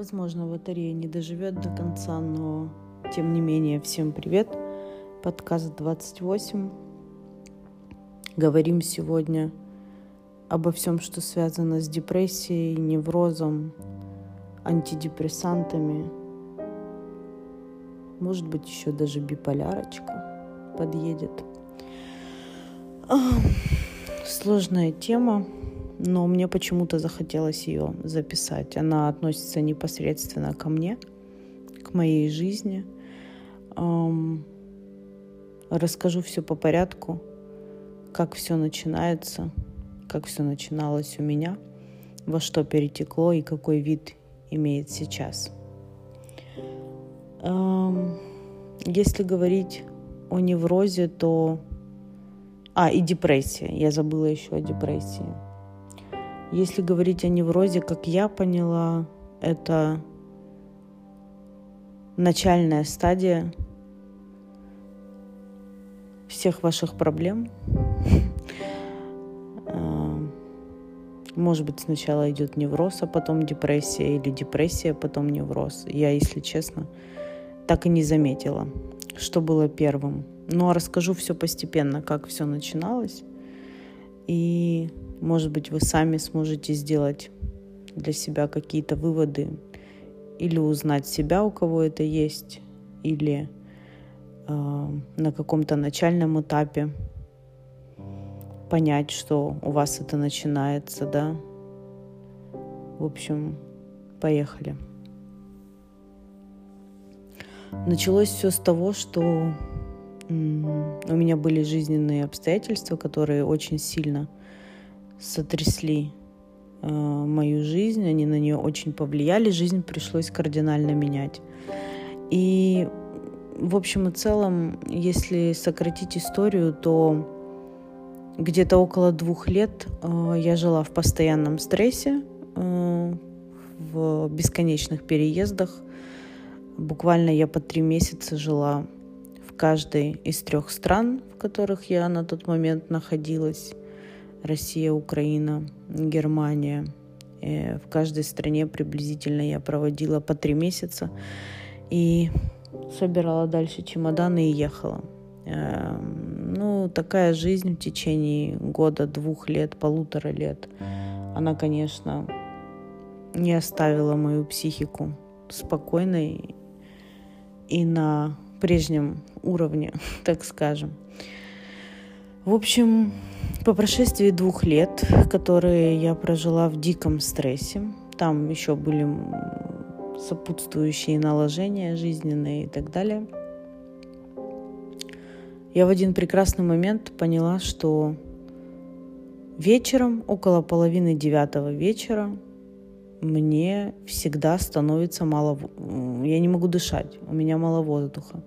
Возможно, батарея не доживет до конца, но тем не менее, всем привет. Подкаст 28. Говорим сегодня обо всем, что связано с депрессией, неврозом, антидепрессантами. Может быть, еще даже биполярочка подъедет. Сложная тема, но мне почему-то захотелось ее записать. Она относится непосредственно ко мне, к моей жизни – Расскажу все по порядку, как все начинается, как все начиналось у меня, во что перетекло и какой вид имеет сейчас. Если говорить о неврозе, то... А, и депрессия. Я забыла еще о депрессии. Если говорить о неврозе, как я поняла, это начальная стадия всех ваших проблем. А, может быть, сначала идет невроз, а потом депрессия, или депрессия, потом невроз. Я, если честно, так и не заметила, что было первым. Ну, а расскажу все постепенно, как все начиналось. И, может быть, вы сами сможете сделать для себя какие-то выводы или узнать себя, у кого это есть, или э, на каком-то начальном этапе понять, что у вас это начинается, да. В общем, поехали. Началось все с того, что у меня были жизненные обстоятельства, которые очень сильно сотрясли э, мою жизнь, они на нее очень повлияли, жизнь пришлось кардинально менять. И в общем и целом, если сократить историю, то где-то около двух лет э, я жила в постоянном стрессе, э, в бесконечных переездах. Буквально я по три месяца жила каждой из трех стран, в которых я на тот момент находилась. Россия, Украина, Германия. И в каждой стране приблизительно я проводила по три месяца. И собирала дальше чемоданы и ехала. Эм, ну, такая жизнь в течение года, двух лет, полутора лет, она, конечно, не оставила мою психику спокойной и на прежнем уровне, так скажем. В общем, по прошествии двух лет, которые я прожила в диком стрессе, там еще были сопутствующие наложения жизненные и так далее. Я в один прекрасный момент поняла, что вечером, около половины девятого вечера, мне всегда становится мало... Я не могу дышать, у меня мало воздуха.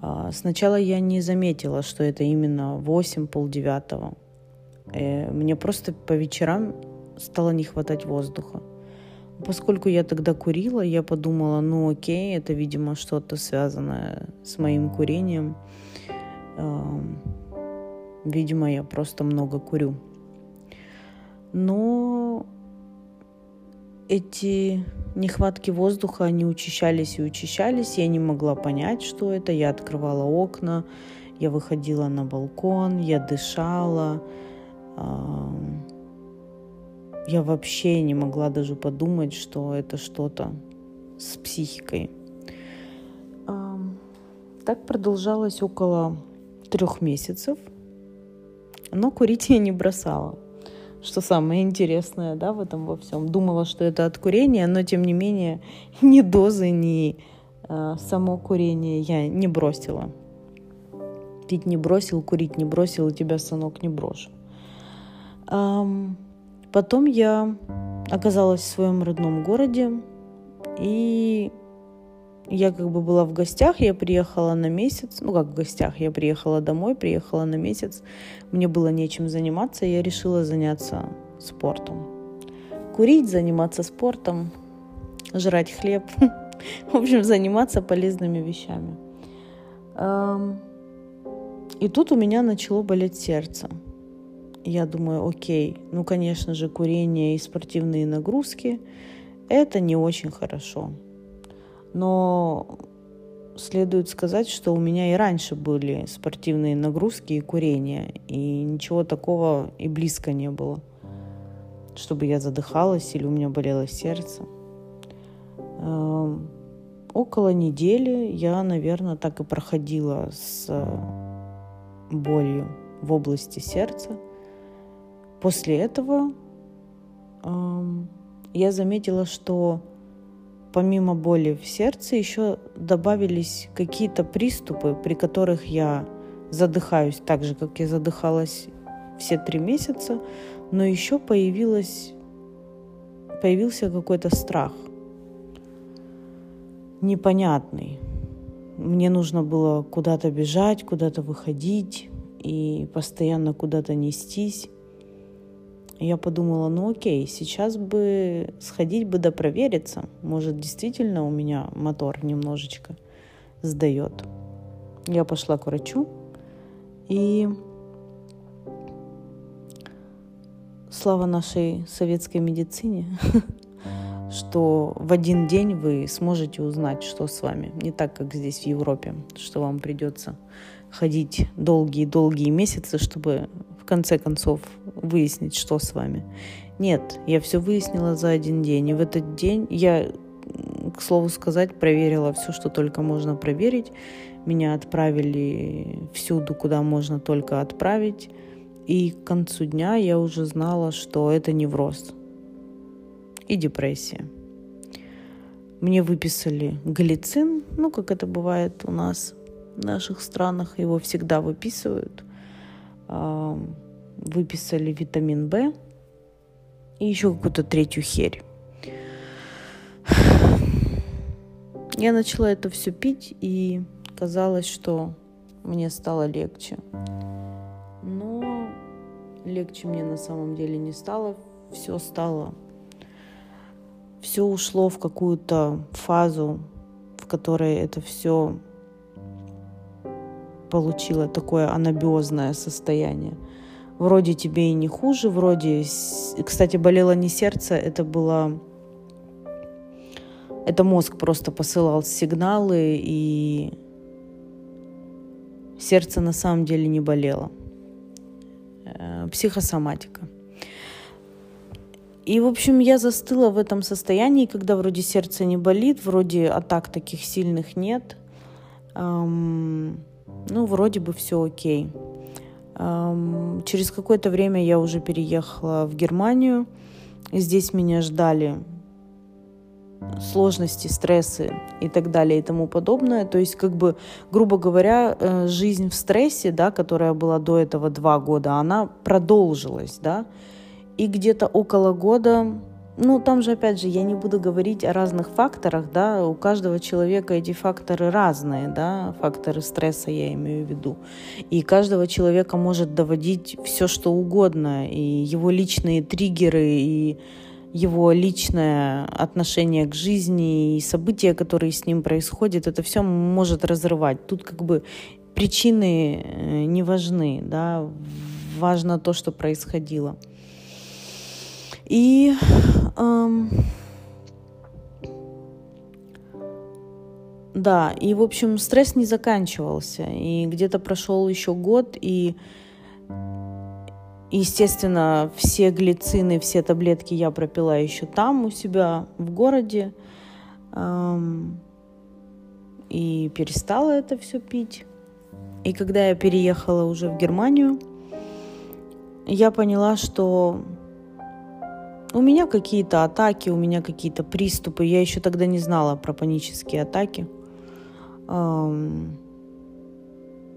А, сначала я не заметила, что это именно 8 полдевятого. Э, мне просто по вечерам стало не хватать воздуха. Поскольку я тогда курила, я подумала, ну окей, это, видимо, что-то связанное с моим курением. Видимо, я просто много курю. Но эти нехватки воздуха, они учащались и учащались. Я не могла понять, что это. Я открывала окна, я выходила на балкон, я дышала я вообще не могла даже подумать, что это что-то с психикой. Так продолжалось около трех месяцев, но курить я не бросала. Что самое интересное, да, в этом во всем. Думала, что это от курения, но тем не менее ни дозы, ни э, само курение я не бросила. Пить не бросил, курить не бросил, и тебя, сынок, не брошу. Um, Потом я оказалась в своем родном городе, и я как бы была в гостях, я приехала на месяц, ну как в гостях, я приехала домой, приехала на месяц, мне было нечем заниматься, я решила заняться спортом. Курить, заниматься спортом, жрать хлеб, в общем, заниматься полезными вещами. И тут у меня начало болеть сердце. я думаю, окей, ну, конечно же, курение и спортивные нагрузки – это не очень хорошо. Но следует сказать, что у меня и раньше были спортивные нагрузки и курение, и ничего такого и близко не было, чтобы я задыхалась или у меня болело сердце. Эм, около недели я, наверное, так и проходила с болью в области сердца. После этого эм, я заметила, что помимо боли в сердце еще добавились какие-то приступы, при которых я задыхаюсь так же, как я задыхалась все три месяца, но еще появилась, появился какой-то страх непонятный. Мне нужно было куда-то бежать, куда-то выходить и постоянно куда-то нестись. Я подумала, ну окей, сейчас бы сходить бы да провериться. Может, действительно у меня мотор немножечко сдает. Я пошла к врачу, и слава нашей советской медицине, что в один день вы сможете узнать, что с вами. Не так, как здесь в Европе, что вам придется ходить долгие-долгие месяцы, чтобы конце концов выяснить, что с вами. Нет, я все выяснила за один день. И в этот день я, к слову сказать, проверила все, что только можно проверить. Меня отправили всюду, куда можно только отправить. И к концу дня я уже знала, что это невроз и депрессия. Мне выписали галицин, ну, как это бывает у нас в наших странах, его всегда выписывают. Выписали витамин В и еще какую-то третью херь. Я начала это все пить, и казалось, что мне стало легче. Но легче мне на самом деле не стало. Все стало все ушло в какую-то фазу, в которой это все получило такое анабиозное состояние. Вроде тебе и не хуже, вроде... Кстати, болело не сердце, это было... Это мозг просто посылал сигналы, и сердце на самом деле не болело. Э, психосоматика. И, в общем, я застыла в этом состоянии, когда вроде сердце не болит, вроде атак таких сильных нет. Эм, ну, вроде бы все окей. Через какое-то время я уже переехала в Германию. Здесь меня ждали сложности, стрессы и так далее и тому подобное. То есть, как бы, грубо говоря, э, жизнь в стрессе, да, которая была до этого два года, она продолжилась, да. И где-то около года, ну там же опять же я не буду говорить о разных факторах, да, у каждого человека эти факторы разные, да, факторы стресса я имею в виду. И каждого человека может доводить все что угодно, и его личные триггеры, и его личное отношение к жизни и события, которые с ним происходят, это все может разрывать. Тут как бы причины э, не важны, да, важно то, что происходило. И эм, да, и в общем стресс не заканчивался. И где-то прошел еще год, и естественно, все глицины, все таблетки я пропила еще там у себя в городе. Эм, и перестала это все пить. И когда я переехала уже в Германию, я поняла, что у меня какие-то атаки, у меня какие-то приступы. Я еще тогда не знала про панические атаки.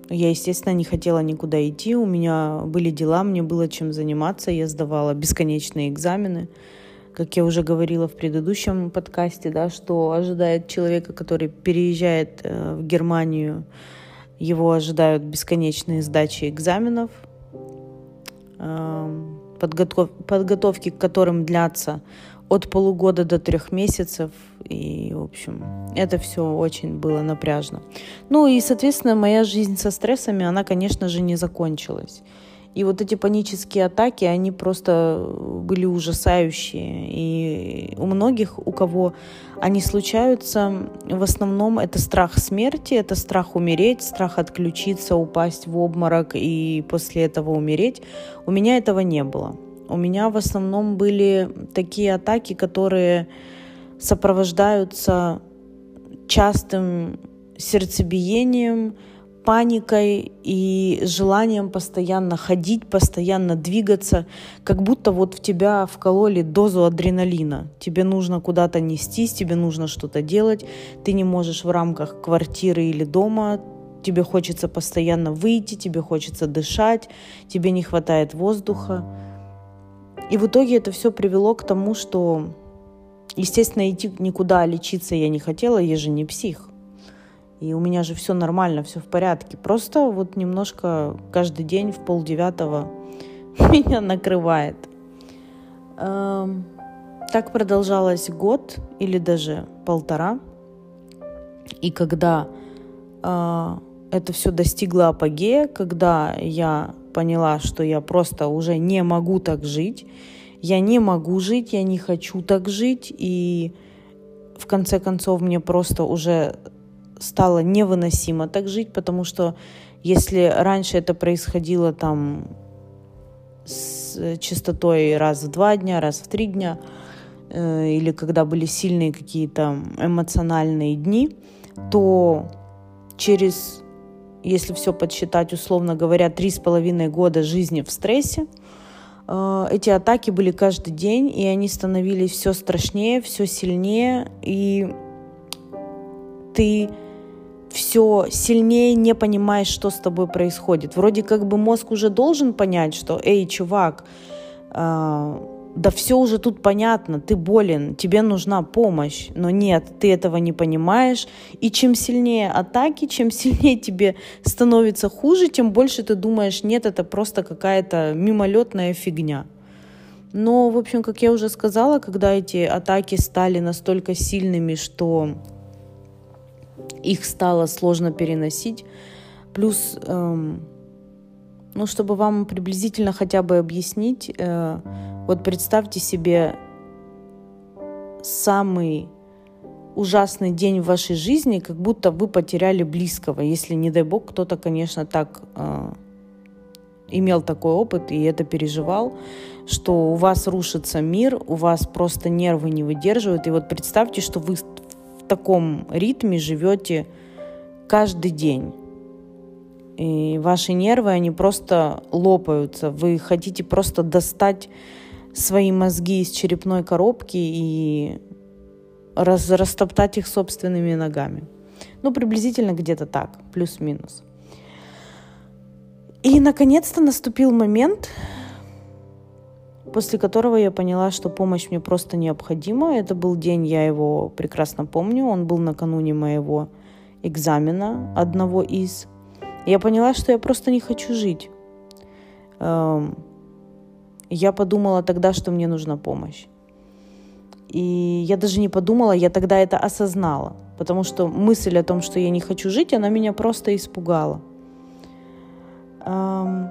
Я, естественно, не хотела никуда идти. У меня были дела, мне было чем заниматься. Я сдавала бесконечные экзамены. Как я уже говорила в предыдущем подкасте, да, что ожидает человека, который переезжает э, в Германию, его ожидают бесконечные сдачи экзаменов подготов, подготовки к которым длятся от полугода до трех месяцев. И, в общем, это все очень было напряжно. Ну и, соответственно, моя жизнь со стрессами, она, конечно же, не закончилась. И вот эти панические атаки, они просто были ужасающие. И у многих, у кого они случаются, в основном это страх смерти, это страх умереть, страх отключиться, упасть в обморок и после этого умереть. У меня этого не было. У меня в основном были такие атаки, которые сопровождаются частым сердцебиением, паникой и желанием постоянно ходить, постоянно двигаться, как будто вот в тебя вкололи дозу адреналина. Тебе нужно куда-то нестись, тебе нужно что-то делать, ты не можешь в рамках квартиры или дома, тебе хочется постоянно выйти, тебе хочется дышать, тебе не хватает воздуха. И в итоге это все привело к тому, что, естественно, идти никуда лечиться я не хотела, я же не псих. И у меня же все нормально, все в порядке. Просто вот немножко каждый день в полдевятого меня накрывает. Эм, так продолжалось год или даже полтора. И когда э, это все достигло апогея, когда я поняла, что я просто уже не могу так жить, я не могу жить, я не хочу так жить, и в конце концов мне просто уже стало невыносимо так жить, потому что если раньше это происходило там с частотой раз в два дня, раз в три дня, э, или когда были сильные какие-то эмоциональные дни, то через, если все подсчитать, условно говоря, три с половиной года жизни в стрессе, э, эти атаки были каждый день, и они становились все страшнее, все сильнее, и ты все сильнее не понимаешь, что с тобой происходит. Вроде как бы мозг уже должен понять, что, эй, чувак, э, да все уже тут понятно, ты болен, тебе нужна помощь, но нет, ты этого не понимаешь, и чем сильнее атаки, чем сильнее тебе становится хуже, тем больше ты думаешь, нет, это просто какая-то мимолетная фигня. Но, в общем, как я уже сказала, когда эти атаки стали настолько сильными, что их стало сложно переносить. Плюс, эм, ну, чтобы вам приблизительно хотя бы объяснить, э, вот представьте себе самый ужасный день в вашей жизни, как будто вы потеряли близкого, если, не дай бог, кто-то, конечно, так э, имел такой опыт и это переживал, что у вас рушится мир, у вас просто нервы не выдерживают. И вот представьте, что вы таком ритме живете каждый день. И ваши нервы, они просто лопаются. Вы хотите просто достать свои мозги из черепной коробки и раз, растоптать их собственными ногами. Ну, приблизительно где-то так, плюс-минус. И, наконец-то, наступил момент, после которого я поняла, что помощь мне просто необходима. Это был день, я его прекрасно помню, он был накануне моего экзамена, одного из. Я поняла, что я просто не хочу жить. Эм, я подумала тогда, что мне нужна помощь. И я даже не подумала, я тогда это осознала, потому что мысль о том, что я не хочу жить, она меня просто испугала. Эм,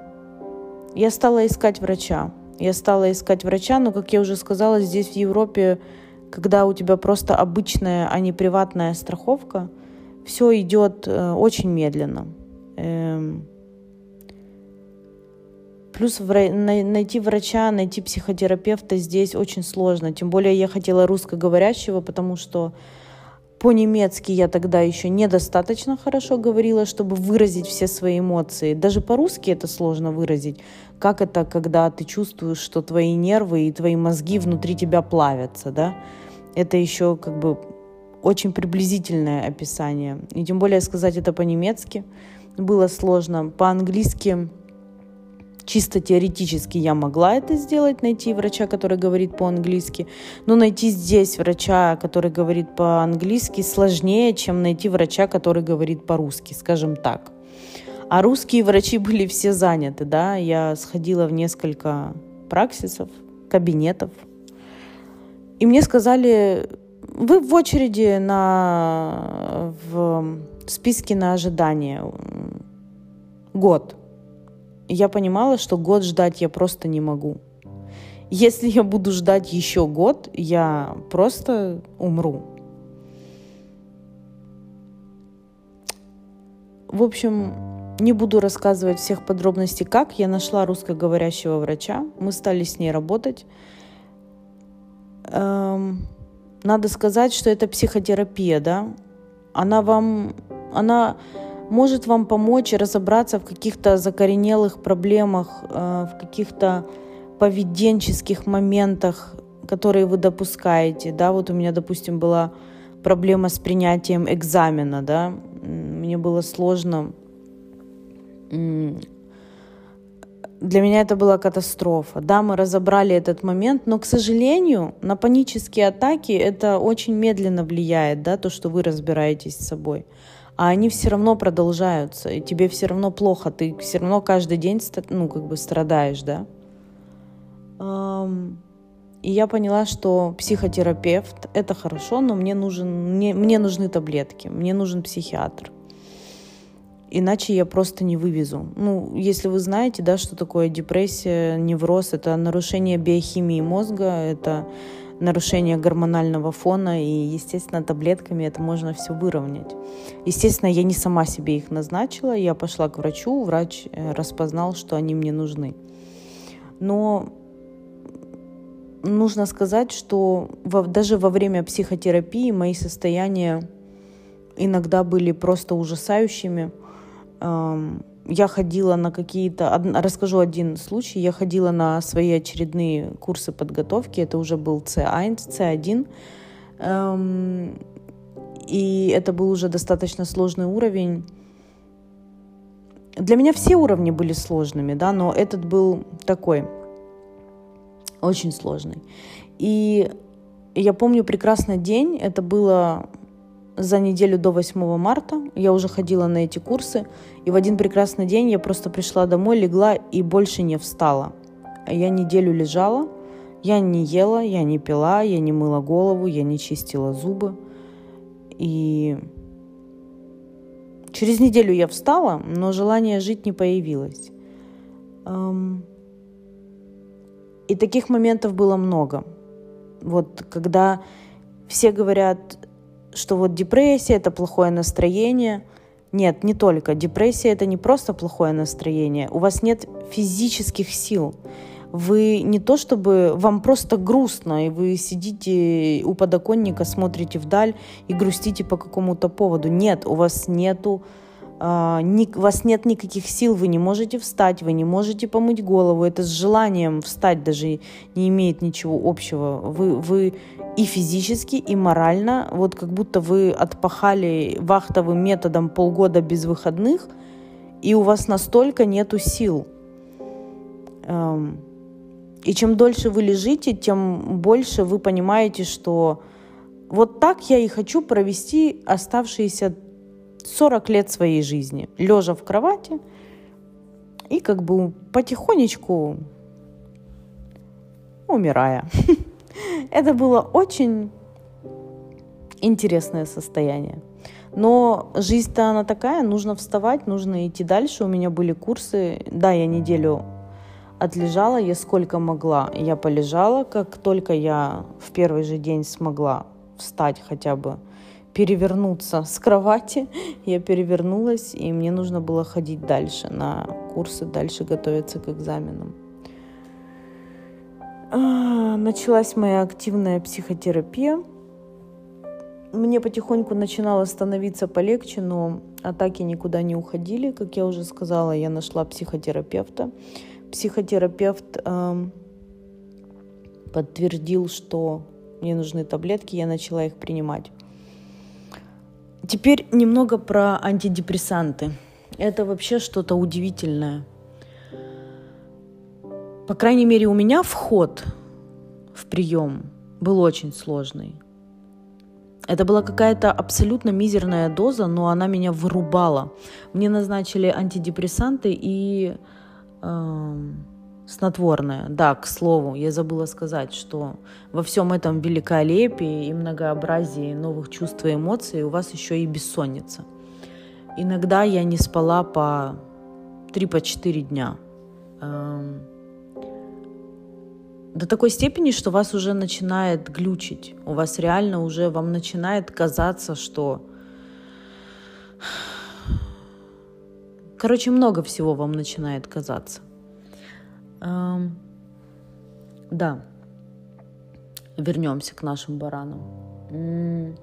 я стала искать врача. Я стала искать врача, но, как я уже сказала, здесь в Европе, когда у тебя просто обычная, а не приватная страховка, все идет э, очень медленно. Эм, плюс найти врача, найти психотерапевта здесь очень сложно. Тем более я хотела русскоговорящего, потому что по-немецки я тогда еще недостаточно хорошо говорила, чтобы выразить все свои эмоции. Даже по-русски это сложно выразить. Как это, когда ты чувствуешь, что твои нервы и твои мозги внутри тебя плавятся, да? Это еще как бы очень приблизительное описание. И тем более сказать это по-немецки было сложно. По-английски чисто теоретически я могла это сделать, найти врача, который говорит по-английски, но найти здесь врача, который говорит по-английски, сложнее, чем найти врача, который говорит по-русски, скажем так. А русские врачи были все заняты, да, я сходила в несколько праксисов, кабинетов, и мне сказали, вы в очереди на, в списке на ожидание год. Я понимала, что год ждать я просто не могу. Если я буду ждать еще год, я просто умру. В общем, не буду рассказывать всех подробностей, как. Я нашла русскоговорящего врача, мы стали с ней работать. Эм, надо сказать, что это психотерапия, да. Она вам, она может вам помочь разобраться в каких-то закоренелых проблемах, э, в каких-то поведенческих моментах, которые вы допускаете, да, вот у меня, допустим, была проблема с принятием экзамена, да, мне было сложно для меня это была катастрофа. Да, мы разобрали этот момент, но, к сожалению, на панические атаки это очень медленно влияет, да, то, что вы разбираетесь с собой. А они все равно продолжаются, и тебе все равно плохо, ты все равно каждый день, ну, как бы страдаешь, да. И я поняла, что психотерапевт – это хорошо, но мне, нужен, мне, мне нужны таблетки, мне нужен психиатр иначе я просто не вывезу. Ну, если вы знаете, да, что такое депрессия, невроз, это нарушение биохимии мозга, это нарушение гормонального фона, и, естественно, таблетками это можно все выровнять. Естественно, я не сама себе их назначила, я пошла к врачу, врач э, распознал, что они мне нужны. Но нужно сказать, что во, даже во время психотерапии мои состояния иногда были просто ужасающими – я ходила на какие-то... Расскажу один случай. Я ходила на свои очередные курсы подготовки. Это уже был C1, C1. И это был уже достаточно сложный уровень. Для меня все уровни были сложными, да, но этот был такой, очень сложный. И я помню прекрасный день, это было за неделю до 8 марта. Я уже ходила на эти курсы. И в один прекрасный день я просто пришла домой, легла и больше не встала. Я неделю лежала, я не ела, я не пила, я не мыла голову, я не чистила зубы. И через неделю я встала, но желание жить не появилось. И таких моментов было много. Вот когда все говорят, что вот депрессия – это плохое настроение. Нет, не только. Депрессия – это не просто плохое настроение. У вас нет физических сил. Вы не то чтобы вам просто грустно, и вы сидите у подоконника, смотрите вдаль и грустите по какому-то поводу. Нет, у вас нету у вас нет никаких сил, вы не можете встать, вы не можете помыть голову. Это с желанием встать даже не имеет ничего общего. Вы, вы и физически, и морально, вот как будто вы отпахали вахтовым методом полгода без выходных, и у вас настолько нету сил. Эм, и чем дольше вы лежите, тем больше вы понимаете, что вот так я и хочу провести оставшиеся 40 лет своей жизни, лежа в кровати и как бы потихонечку умирая. Это было очень интересное состояние. Но жизнь-то она такая, нужно вставать, нужно идти дальше. У меня были курсы, да, я неделю отлежала, я сколько могла, я полежала. Как только я в первый же день смогла встать хотя бы, перевернуться с кровати, я перевернулась, и мне нужно было ходить дальше на курсы, дальше готовиться к экзаменам. А, началась моя активная психотерапия. Мне потихоньку начинало становиться полегче, но атаки никуда не уходили. Как я уже сказала, я нашла психотерапевта. Психотерапевт э, подтвердил, что мне нужны таблетки, я начала их принимать. Теперь немного про антидепрессанты. Это вообще что-то удивительное. По крайней мере, у меня вход в прием был очень сложный. Это была какая-то абсолютно мизерная доза, но она меня вырубала. Мне назначили антидепрессанты и э, снотворное. Да, к слову, я забыла сказать, что во всем этом великолепии и многообразии новых чувств и эмоций у вас еще и бессонница. Иногда я не спала по 3-4 дня эм, до такой степени, что вас уже начинает глючить. У вас реально уже вам начинает казаться, что... Короче, много всего вам начинает казаться. Да. Вернемся к нашим баранам.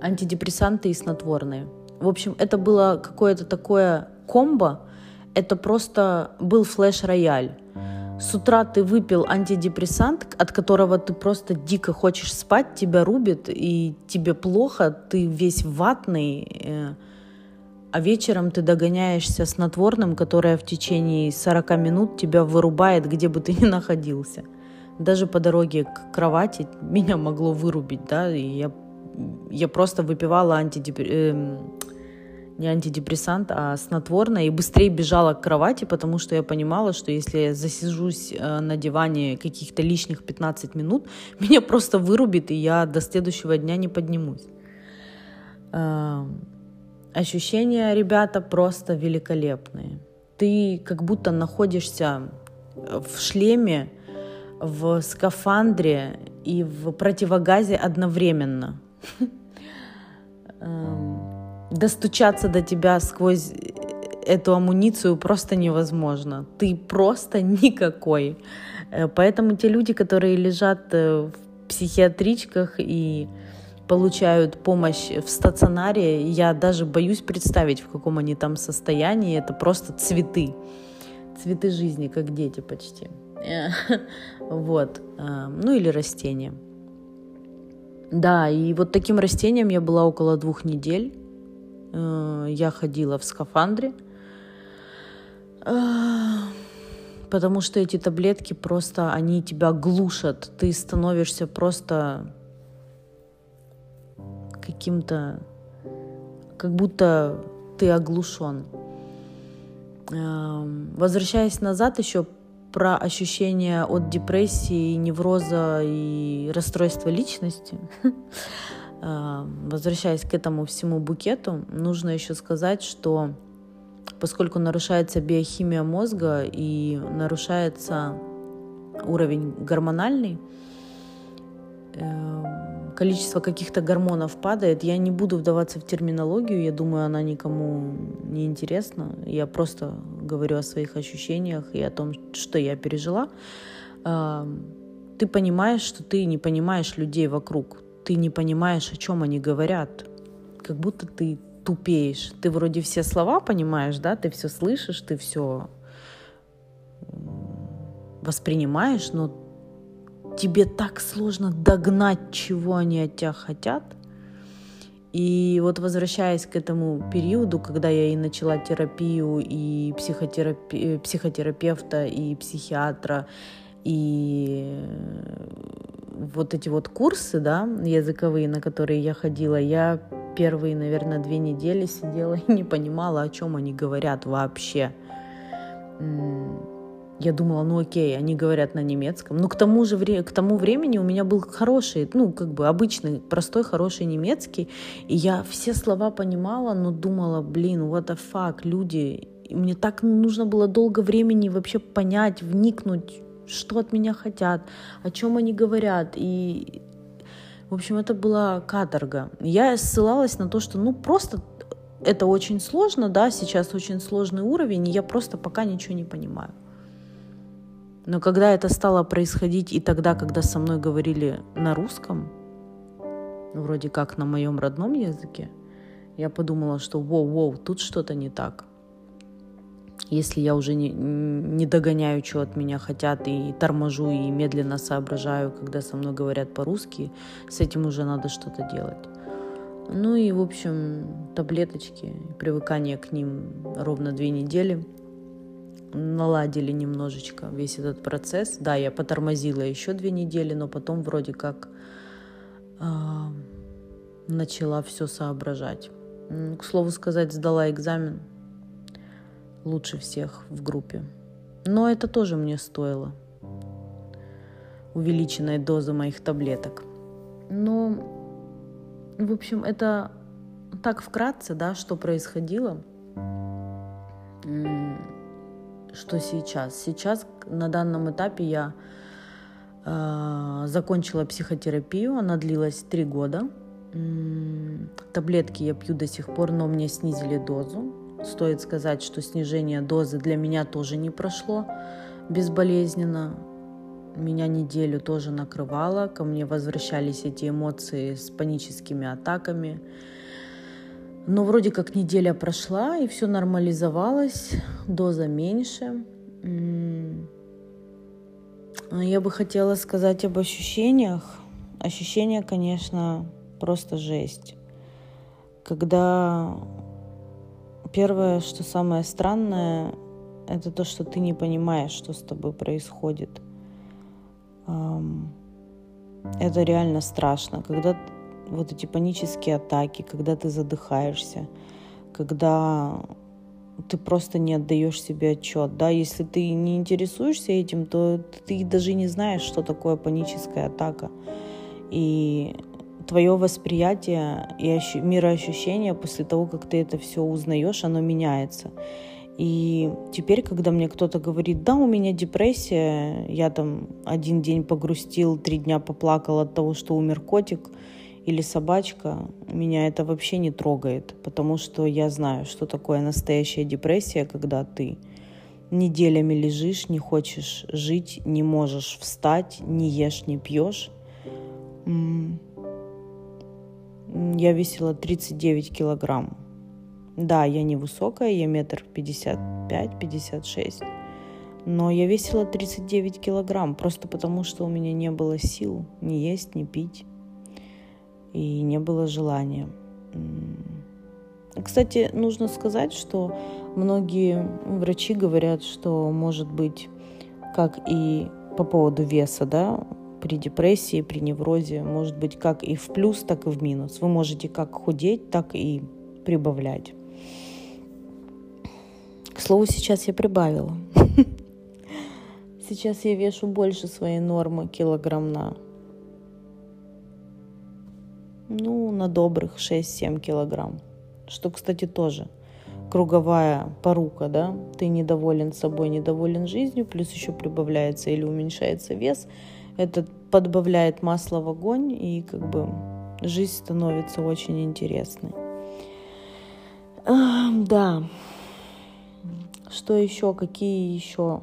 Антидепрессанты и снотворные. В общем, это было какое-то такое комбо. Это просто был флеш-рояль с утра ты выпил антидепрессант, от которого ты просто дико хочешь спать, тебя рубит, и тебе плохо, ты весь ватный, э, а вечером ты догоняешься снотворным, которое в течение 40 минут тебя вырубает, где бы ты ни находился. Даже по дороге к кровати меня могло вырубить, да, и я, я просто выпивала антидепрессант не антидепрессант, а снотворное, и быстрее бежала к кровати, потому что я понимала, что если я засижусь э, на диване каких-то лишних 15 минут, меня просто вырубит, и я до следующего дня не поднимусь. Ощущения, ребята, просто великолепные. Ты как будто находишься в шлеме, в скафандре и в противогазе одновременно. Эм, достучаться до тебя сквозь эту амуницию просто невозможно. Ты просто никакой. Э, поэтому те люди, которые лежат э, в психиатричках и получают помощь в стационаре, я даже боюсь представить, в каком они там состоянии. Это просто цветы. Цветы жизни, как дети почти. Вот. Э, ну или растения. Да, и вот таким растением я была около двух недель. Э, я ходила в скафандре, э, потому что эти таблетки просто, они тебя глушат. Ты становишься просто каким-то, как будто ты оглушен. Э, возвращаясь назад еще про ощущения от депрессии, невроза и расстройства личности. Возвращаясь к этому всему букету, нужно еще сказать, что поскольку нарушается биохимия мозга и нарушается уровень гормональный, эм, количество каких-то гормонов падает. Я не буду вдаваться в терминологию, я думаю, она никому не интересна. Я просто говорю о своих ощущениях и о том, что я пережила. Ты понимаешь, что ты не понимаешь людей вокруг ты не понимаешь, о чем они говорят. Как будто ты тупеешь. Ты вроде все слова понимаешь, да, ты все слышишь, ты все воспринимаешь, но тебе так сложно догнать, чего они от тебя хотят. И вот возвращаясь к этому периоду, когда я и начала терапию, и психотерапи... психотерапевта, и психиатра, и вот эти вот курсы, да, языковые, на которые я ходила, я первые, наверное, две недели сидела и не понимала, о чем они говорят вообще. Я думала, ну окей, они говорят на немецком. Но к тому же к тому времени у меня был хороший, ну как бы обычный, простой, хороший немецкий. И я все слова понимала, но думала, блин, what the fuck, люди. И мне так нужно было долго времени вообще понять, вникнуть, что от меня хотят, о чем они говорят. И, в общем, это была каторга. Я ссылалась на то, что, ну, просто это очень сложно, да, сейчас очень сложный уровень, и я просто пока ничего не понимаю. Но когда это стало происходить и тогда, когда со мной говорили на русском, вроде как на моем родном языке, я подумала, что воу-воу, тут что-то не так если я уже не, не догоняю, что от меня хотят, и торможу, и медленно соображаю, когда со мной говорят по-русски, с этим уже надо что-то делать. Ну и, в общем, таблеточки, привыкание к ним ровно две недели наладили немножечко весь этот процесс. Да, я потормозила еще две недели, но потом вроде как э, начала все соображать. К слову сказать, сдала экзамен лучше всех в группе. Но это тоже мне стоило увеличенной дозы моих таблеток. Но, в общем, это так вкратце, да, что происходило. Что сейчас. Сейчас на данном этапе я э, закончила психотерапию, она длилась три года. Таблетки я пью до сих пор, но мне снизили дозу. Стоит сказать, что снижение дозы для меня тоже не прошло безболезненно. Меня неделю тоже накрывало, ко мне возвращались эти эмоции с паническими атаками. Но вроде как неделя прошла, и все нормализовалось, доза меньше. Я бы хотела сказать об ощущениях. Ощущения, конечно, просто жесть. Когда первое, что самое странное, это то, что ты не понимаешь, что с тобой происходит. Это реально страшно. Когда вот эти панические атаки, когда ты задыхаешься, когда ты просто не отдаешь себе отчет. Да, если ты не интересуешься этим, то ты даже не знаешь, что такое паническая атака. И твое восприятие и ощу- мироощущение после того, как ты это все узнаешь, оно меняется. И теперь, когда мне кто-то говорит, да, у меня депрессия, я там один день погрустил, три дня поплакал от того, что умер котик или собачка, меня это вообще не трогает, потому что я знаю, что такое настоящая депрессия, когда ты неделями лежишь, не хочешь жить, не можешь встать, не ешь, не пьешь. Я весила 39 килограмм. Да, я невысокая, я метр пятьдесят пять, пятьдесят шесть. Но я весила 39 килограмм, просто потому что у меня не было сил ни есть, ни пить. И не было желания. Кстати, нужно сказать, что многие врачи говорят, что может быть, как и по поводу веса, да, при депрессии, при неврозе, может быть как и в плюс, так и в минус. Вы можете как худеть, так и прибавлять. К слову, сейчас я прибавила. Сейчас я вешу больше своей нормы килограмм на ну, на добрых 6-7 килограмм. Что, кстати, тоже круговая порука, да, ты недоволен собой, недоволен жизнью, плюс еще прибавляется или уменьшается вес, это подбавляет масло в огонь, и как бы жизнь становится очень интересной. А, да. Что еще? Какие еще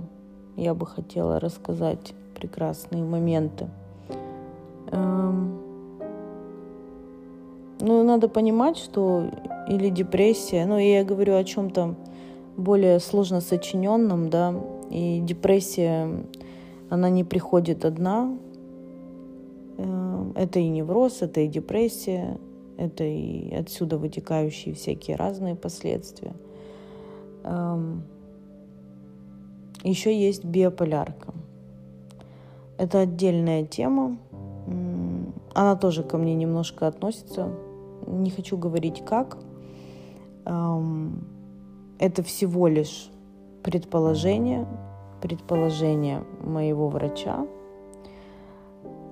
я бы хотела рассказать прекрасные моменты? Эм, ну, надо понимать, что или депрессия, ну, я говорю о чем-то более сложно сочиненном, да, и депрессия, она не приходит одна, Эм, это и невроз, это и депрессия, это и отсюда вытекающие всякие разные последствия. Эм, Еще есть биополярка. Это отдельная тема. Она тоже ко мне немножко относится. Не хочу говорить как. Это всего лишь предположение, предположение моего врача,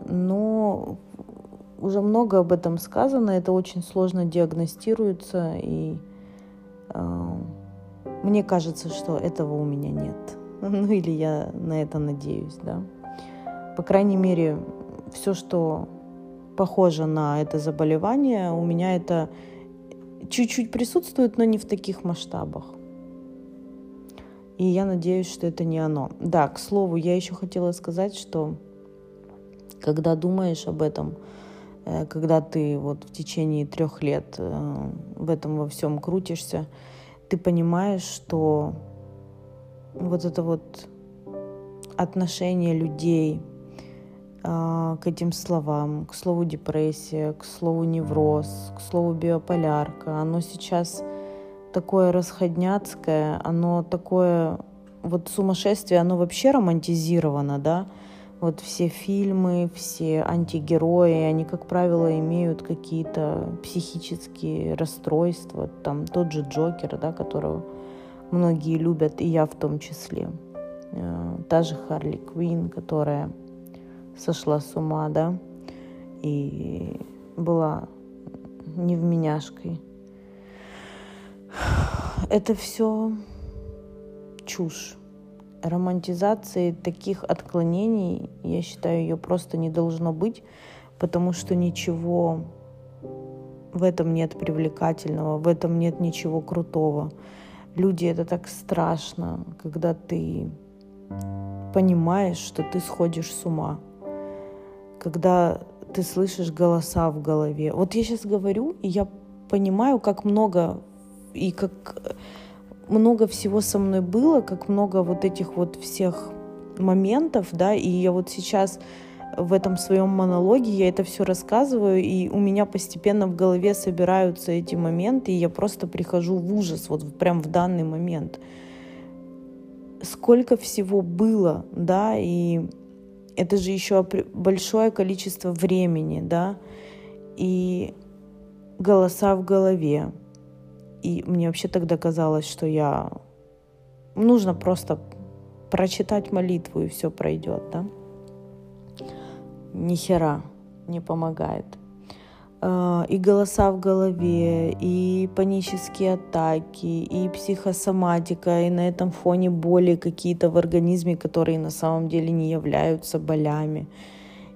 но уже много об этом сказано, это очень сложно диагностируется, и э, мне кажется, что этого у меня нет. Ну или я на это надеюсь, да. По крайней мере, все, что похоже на это заболевание, у меня это чуть-чуть присутствует, но не в таких масштабах. И я надеюсь, что это не оно. Да, к слову, я еще хотела сказать, что когда думаешь об этом, э, когда ты вот в течение трех лет э, в этом во всем крутишься, ты понимаешь, что вот это вот отношение людей к этим словам, к слову депрессия, к слову невроз, к слову биополярка, оно сейчас такое расходняцкое, оно такое вот сумасшествие, оно вообще романтизировано, да, вот все фильмы, все антигерои, они, как правило, имеют какие-то психические расстройства. Там тот же Джокер, да, которого многие любят, и я в том числе. Э, та же Харли Квин, которая сошла с ума, да, и была невменяшкой. Это все чушь. романтизации таких отклонений, я считаю, ее просто не должно быть, потому что ничего в этом нет привлекательного, в этом нет ничего крутого. Люди, это так страшно, когда ты понимаешь, что ты сходишь с ума, когда ты слышишь голоса в голове. Вот я сейчас говорю, и я понимаю, как много и как много всего со мной было, как много вот этих вот всех моментов, да, и я вот сейчас в этом своем монологе я это все рассказываю, и у меня постепенно в голове собираются эти моменты, и я просто прихожу в ужас вот прям в данный момент. Сколько всего было, да, и это же еще большое количество времени, да, и голоса в голове. И мне вообще тогда казалось, что я... Нужно просто прочитать молитву, и все пройдет, да? Ни хера не помогает. А, и голоса в голове, и панические атаки, и психосоматика, и на этом фоне боли какие-то в организме, которые на самом деле не являются болями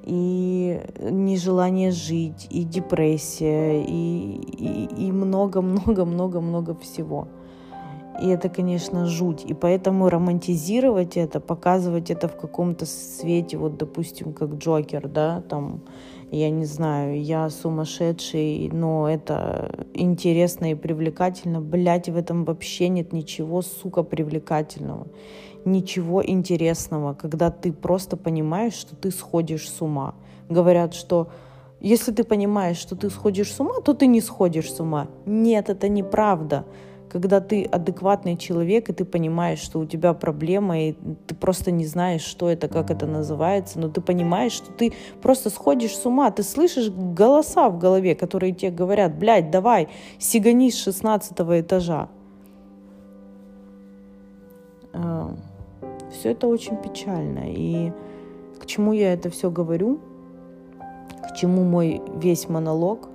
и нежелание жить, и депрессия, и много-много-много-много всего. И это, конечно, жуть. И поэтому романтизировать это, показывать это в каком-то свете, вот, допустим, как Джокер, да, там, я не знаю, я сумасшедший, но это интересно и привлекательно. Блять, в этом вообще нет ничего, сука, привлекательного ничего интересного, когда ты просто понимаешь, что ты сходишь с ума. Говорят, что если ты понимаешь, что ты сходишь с ума, то ты не сходишь с ума. Нет, это неправда. Когда ты адекватный человек, и ты понимаешь, что у тебя проблема, и ты просто не знаешь, что это, как это называется, но ты понимаешь, что ты просто сходишь с ума, ты слышишь голоса в голове, которые тебе говорят, блядь, давай, сигани с 16 этажа. Uh все это очень печально. И к чему я это все говорю? К чему мой весь монолог?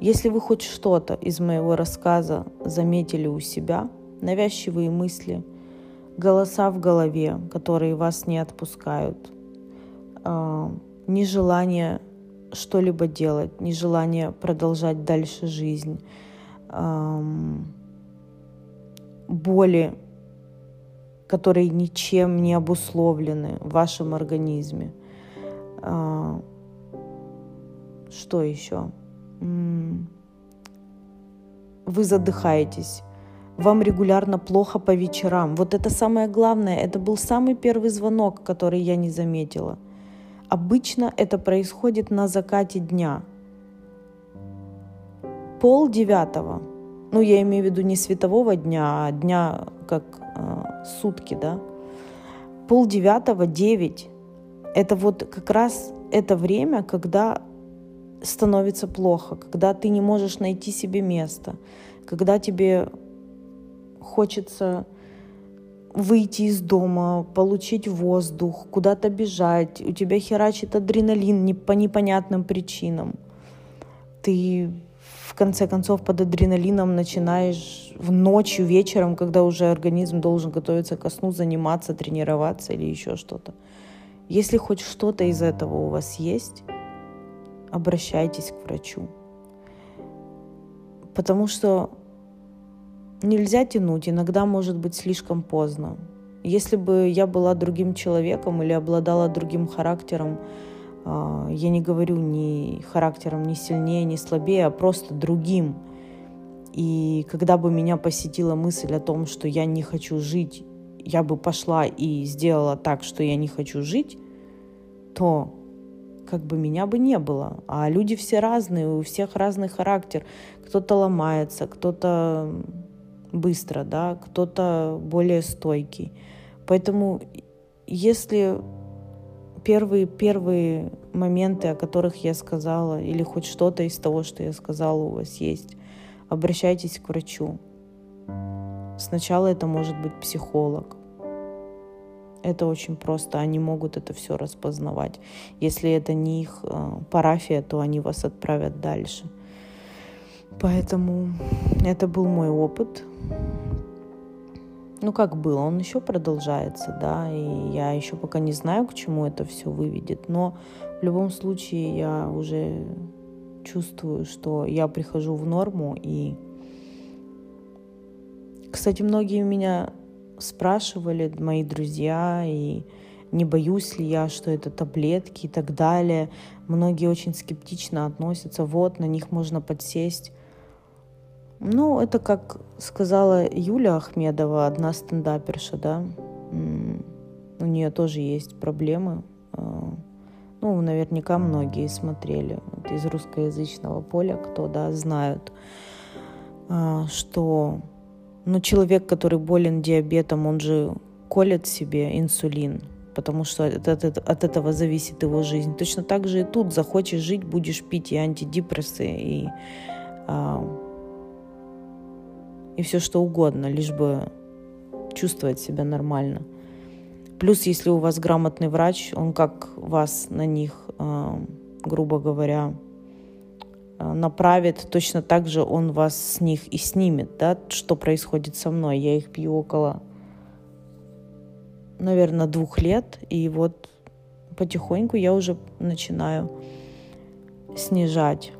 Если вы хоть что-то из моего рассказа заметили у себя, навязчивые мысли, голоса в голове, которые вас не отпускают, а, нежелание что-либо делать, нежелание продолжать дальше жизнь, боли которые ничем не обусловлены в вашем организме. А, что еще? Вы задыхаетесь. Вам регулярно плохо по вечерам. Вот это самое главное. Это был самый первый звонок, который я не заметила. Обычно это происходит на закате дня. Пол девятого. Ну, я имею в виду не светового дня, а дня как э, сутки, да, пол девятого, девять, это вот как раз это время, когда становится плохо, когда ты не можешь найти себе место, когда тебе хочется выйти из дома, получить воздух, куда-то бежать, у тебя херачит адреналин по непонятным причинам. Ты в конце концов под адреналином начинаешь в ночью, вечером, когда уже организм должен готовиться ко сну, заниматься, тренироваться или еще что-то. Если хоть что-то из этого у вас есть, обращайтесь к врачу. Потому что нельзя тянуть, иногда может быть слишком поздно. Если бы я была другим человеком или обладала другим характером, а, я не говорю ни характером ни сильнее, ни слабее, а просто другим. И когда бы меня посетила мысль о том, что я не хочу жить, я бы пошла и сделала так, что я не хочу жить, то как бы меня бы не было. А люди все разные, у всех разный характер. Кто-то ломается, кто-то быстро, да, кто-то более стойкий. Поэтому если первые, первые моменты, о которых я сказала, или хоть что-то из того, что я сказала, у вас есть, обращайтесь к врачу. Сначала это может быть психолог. Это очень просто, они могут это все распознавать. Если это не их э, парафия, то они вас отправят дальше. Поэтому это был мой опыт. ну как было, он еще продолжается, да, и я еще пока не знаю, к чему это все выведет, но в любом случае я уже чувствую, что я прихожу в норму и кстати, многие меня спрашивали, мои друзья, и не боюсь ли я, что это таблетки и так далее. Многие очень скептично относятся, вот, на них можно подсесть. Ну, это как сказала Юля Ахмедова, одна стендаперша, да. У нее тоже есть проблемы. А, ну, наверняка многие смотрели вот из русскоязычного поля, кто, да, знают, а, что ну, человек, который болен диабетом, он же колет себе инсулин, потому что от, от, от этого зависит его жизнь. Точно так же и тут захочешь жить, будешь пить и антидепрессы, и а, и все что угодно, лишь бы чувствовать себя нормально. Плюс, если у вас грамотный врач, он как вас на них, э, грубо говоря, направит, точно так же он вас с них и снимет, да, что происходит со мной. Я их пью около, наверное, двух лет, и вот потихоньку я уже начинаю снижать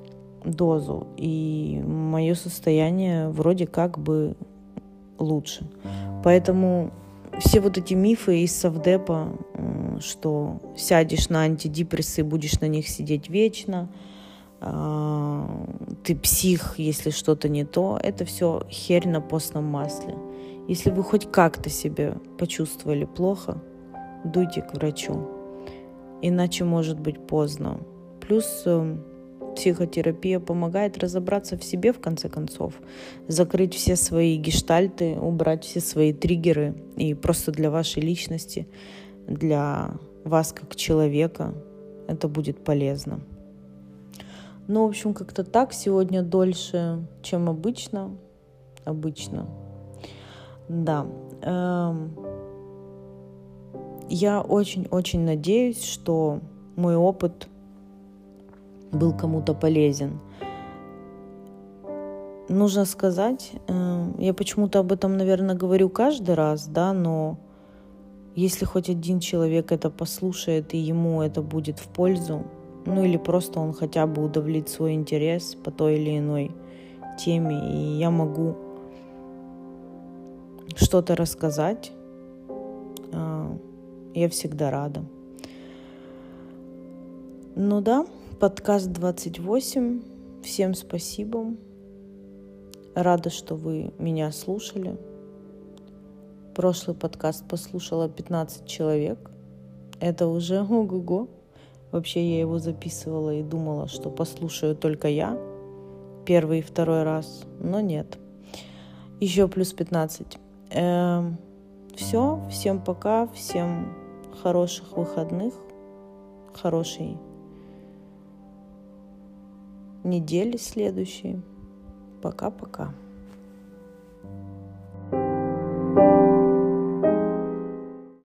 дозу, и мое состояние вроде как бы лучше. Поэтому все вот эти мифы из Совдепа, что сядешь на антидепрессы, будешь на них сидеть вечно, ты псих, если что-то не то, это все херь на постном масле. Если вы хоть как-то себя почувствовали плохо, дуйте к врачу, иначе может быть поздно. Плюс эм, Психотерапия помогает разобраться в себе, в конце концов, закрыть все свои гештальты, убрать все свои триггеры. И просто для вашей личности, для вас как человека это будет полезно. Ну, в общем, как-то так. Сегодня дольше, чем обычно. Обычно. Да. Эм, я очень-очень надеюсь, что мой опыт – был кому-то полезен. Нужно сказать, э, я почему-то об этом, наверное, говорю каждый раз, да, но если хоть один человек это послушает и ему это будет в пользу, ну или просто он хотя бы удовлетворит свой интерес по той или иной теме, и я могу что-то рассказать, э, я всегда рада. Ну да, Подкаст 28. Всем спасибо. Рада, что вы меня слушали. Прошлый подкаст послушала 15 человек. Это уже ого-го. Вообще я его записывала и думала, что послушаю только я. Первый и второй раз. Но нет. Еще плюс 15. Эм, все. Всем пока. Всем хороших выходных. Хорошей недели следующей. Пока-пока.